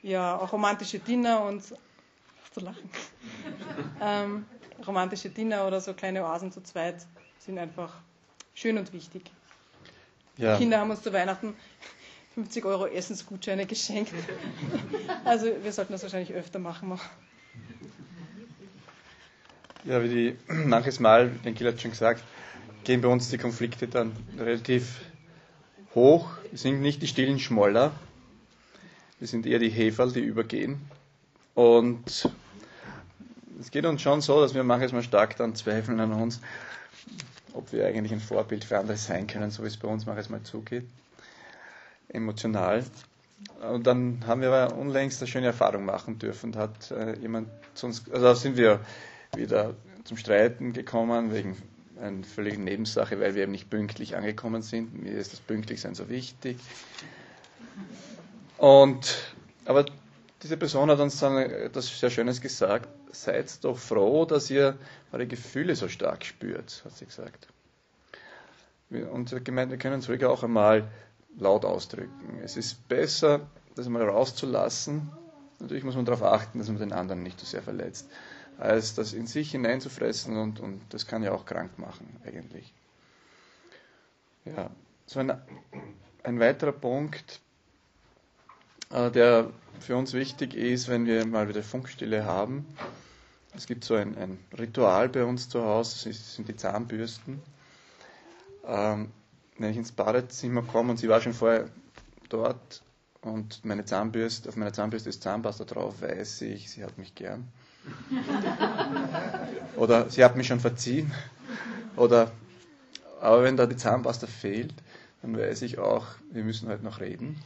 Ja, auch romantische Dinner und zu lachen. ähm, romantische Dinner oder so kleine Oasen zu zweit sind einfach schön und wichtig. Ja. Die Kinder haben uns zu Weihnachten 50 Euro Essensgutscheine geschenkt. Also wir sollten das wahrscheinlich öfter machen. Ja, wie die manches Mal, den Gil hat schon gesagt, gehen bei uns die Konflikte dann relativ hoch. Wir sind nicht die stillen Schmoller, wir sind eher die Heferl, die übergehen. Und es geht uns schon so, dass wir manches Mal stark dann zweifeln an uns, ob wir eigentlich ein Vorbild für andere sein können, so wie es bei uns manches Mal zugeht. Emotional. Und dann haben wir aber unlängst eine schöne Erfahrung machen dürfen. Da hat äh, jemand zu also da sind wir wieder zum Streiten gekommen wegen einer völligen Nebensache, weil wir eben nicht pünktlich angekommen sind. Mir ist das Pünktlichsein so wichtig. Und, aber diese Person hat uns dann etwas sehr Schönes gesagt. Seid doch froh, dass ihr eure Gefühle so stark spürt, hat sie gesagt. Und sie hat gemeint, wir können es ruhig auch einmal laut ausdrücken. Es ist besser, das einmal rauszulassen. Natürlich muss man darauf achten, dass man den anderen nicht zu sehr verletzt als das in sich hineinzufressen und, und das kann ja auch krank machen eigentlich. Ja, so ein, ein weiterer Punkt, äh, der für uns wichtig ist, wenn wir mal wieder Funkstille haben. Es gibt so ein, ein Ritual bei uns zu Hause, das sind die Zahnbürsten. Ähm, wenn ich ins Badezimmer komme und sie war schon vorher dort und meine Zahnbürste, auf meiner Zahnbürste ist Zahnpasta drauf, weiß ich, sie hat mich gern. Oder sie hat mich schon verziehen. Oder, aber wenn da die Zahnpasta fehlt, dann weiß ich auch, wir müssen heute noch reden.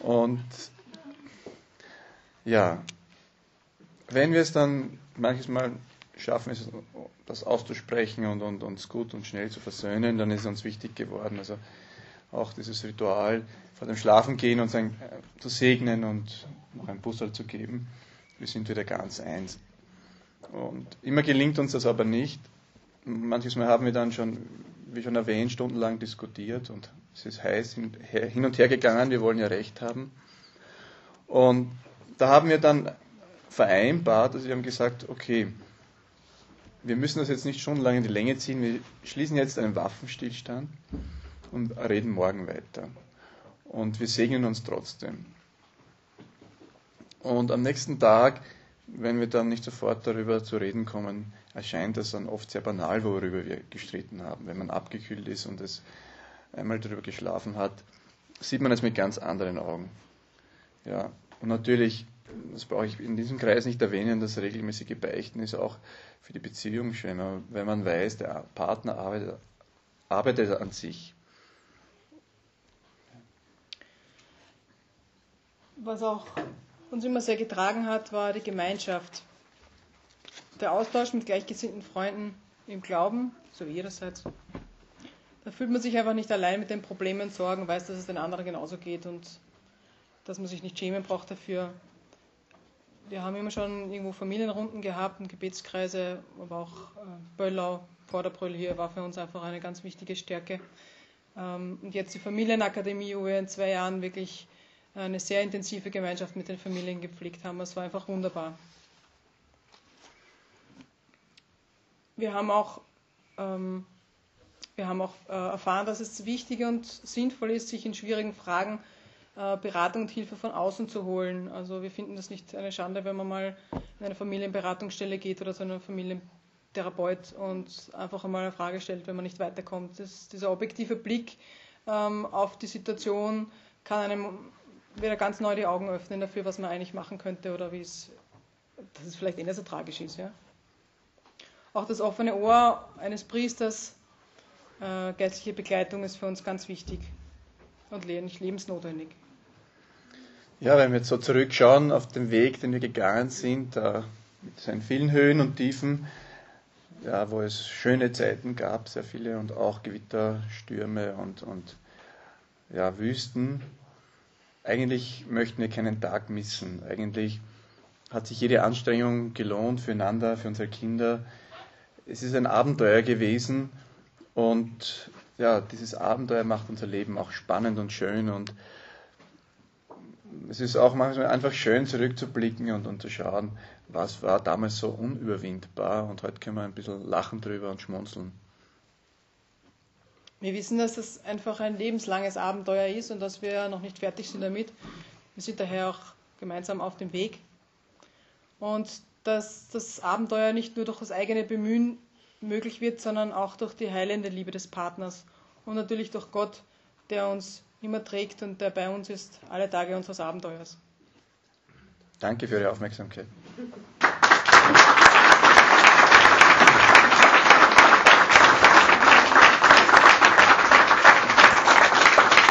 Und ja, wenn wir es dann manches Mal schaffen, es, das auszusprechen und, und uns gut und schnell zu versöhnen, dann ist es uns wichtig geworden. Also auch dieses Ritual vor dem Schlafengehen und sein, äh, zu segnen und noch ein Bussel zu geben. Wir sind wieder ganz eins. Und immer gelingt uns das aber nicht. Manches Mal haben wir dann schon, wie schon erwähnt, stundenlang diskutiert und es ist heiß hin und her gegangen, wir wollen ja Recht haben. Und da haben wir dann vereinbart, also wir haben gesagt, okay, wir müssen das jetzt nicht stundenlang in die Länge ziehen, wir schließen jetzt einen Waffenstillstand und reden morgen weiter. Und wir segnen uns trotzdem. Und am nächsten Tag, wenn wir dann nicht sofort darüber zu reden kommen, erscheint das dann oft sehr banal, worüber wir gestritten haben. Wenn man abgekühlt ist und es einmal darüber geschlafen hat, sieht man es mit ganz anderen Augen. Ja, und natürlich, das brauche ich in diesem Kreis nicht erwähnen, das regelmäßige Beichten ist auch für die Beziehung schön, wenn man weiß, der Partner arbeitet, arbeitet an sich. Was auch uns immer sehr getragen hat, war die Gemeinschaft. Der Austausch mit gleichgesinnten Freunden im Glauben, so wie jederseits. Da fühlt man sich einfach nicht allein mit den Problemen Sorgen, weiß, dass es den anderen genauso geht und dass man sich nicht schämen braucht dafür. Wir haben immer schon irgendwo Familienrunden gehabt und Gebetskreise, aber auch äh, Böllau, Vorderbrüll hier war für uns einfach eine ganz wichtige Stärke. Ähm, und jetzt die Familienakademie, wo wir in zwei Jahren wirklich eine sehr intensive Gemeinschaft mit den Familien gepflegt haben. Es war einfach wunderbar. Wir haben auch, ähm, wir haben auch äh, erfahren, dass es wichtig und sinnvoll ist, sich in schwierigen Fragen äh, Beratung und Hilfe von außen zu holen. Also wir finden das nicht eine Schande, wenn man mal in eine Familienberatungsstelle geht oder zu einem Familientherapeut und einfach einmal eine Frage stellt, wenn man nicht weiterkommt. Das, dieser objektive Blick ähm, auf die Situation kann einem wieder ganz neu die Augen öffnen dafür, was man eigentlich machen könnte oder wie es, dass es vielleicht eh nicht so tragisch ist. Ja? Auch das offene Ohr eines Priesters, äh, geistliche Begleitung ist für uns ganz wichtig und lebensnotwendig. Ja, wenn wir jetzt so zurückschauen auf den Weg, den wir gegangen sind, äh, mit seinen vielen Höhen und Tiefen, ja, wo es schöne Zeiten gab, sehr viele und auch Gewitter, Stürme und, und ja, Wüsten, eigentlich möchten wir keinen Tag missen. Eigentlich hat sich jede Anstrengung gelohnt füreinander, für unsere Kinder. Es ist ein Abenteuer gewesen und ja, dieses Abenteuer macht unser Leben auch spannend und schön und es ist auch manchmal einfach schön zurückzublicken und, und zu schauen, was war damals so unüberwindbar und heute können wir ein bisschen lachen drüber und schmunzeln. Wir wissen, dass das einfach ein lebenslanges Abenteuer ist und dass wir noch nicht fertig sind damit. Wir sind daher auch gemeinsam auf dem Weg. Und dass das Abenteuer nicht nur durch das eigene Bemühen möglich wird, sondern auch durch die heilende Liebe des Partners und natürlich durch Gott, der uns immer trägt und der bei uns ist alle Tage unseres Abenteuers. Danke für Ihre Aufmerksamkeit.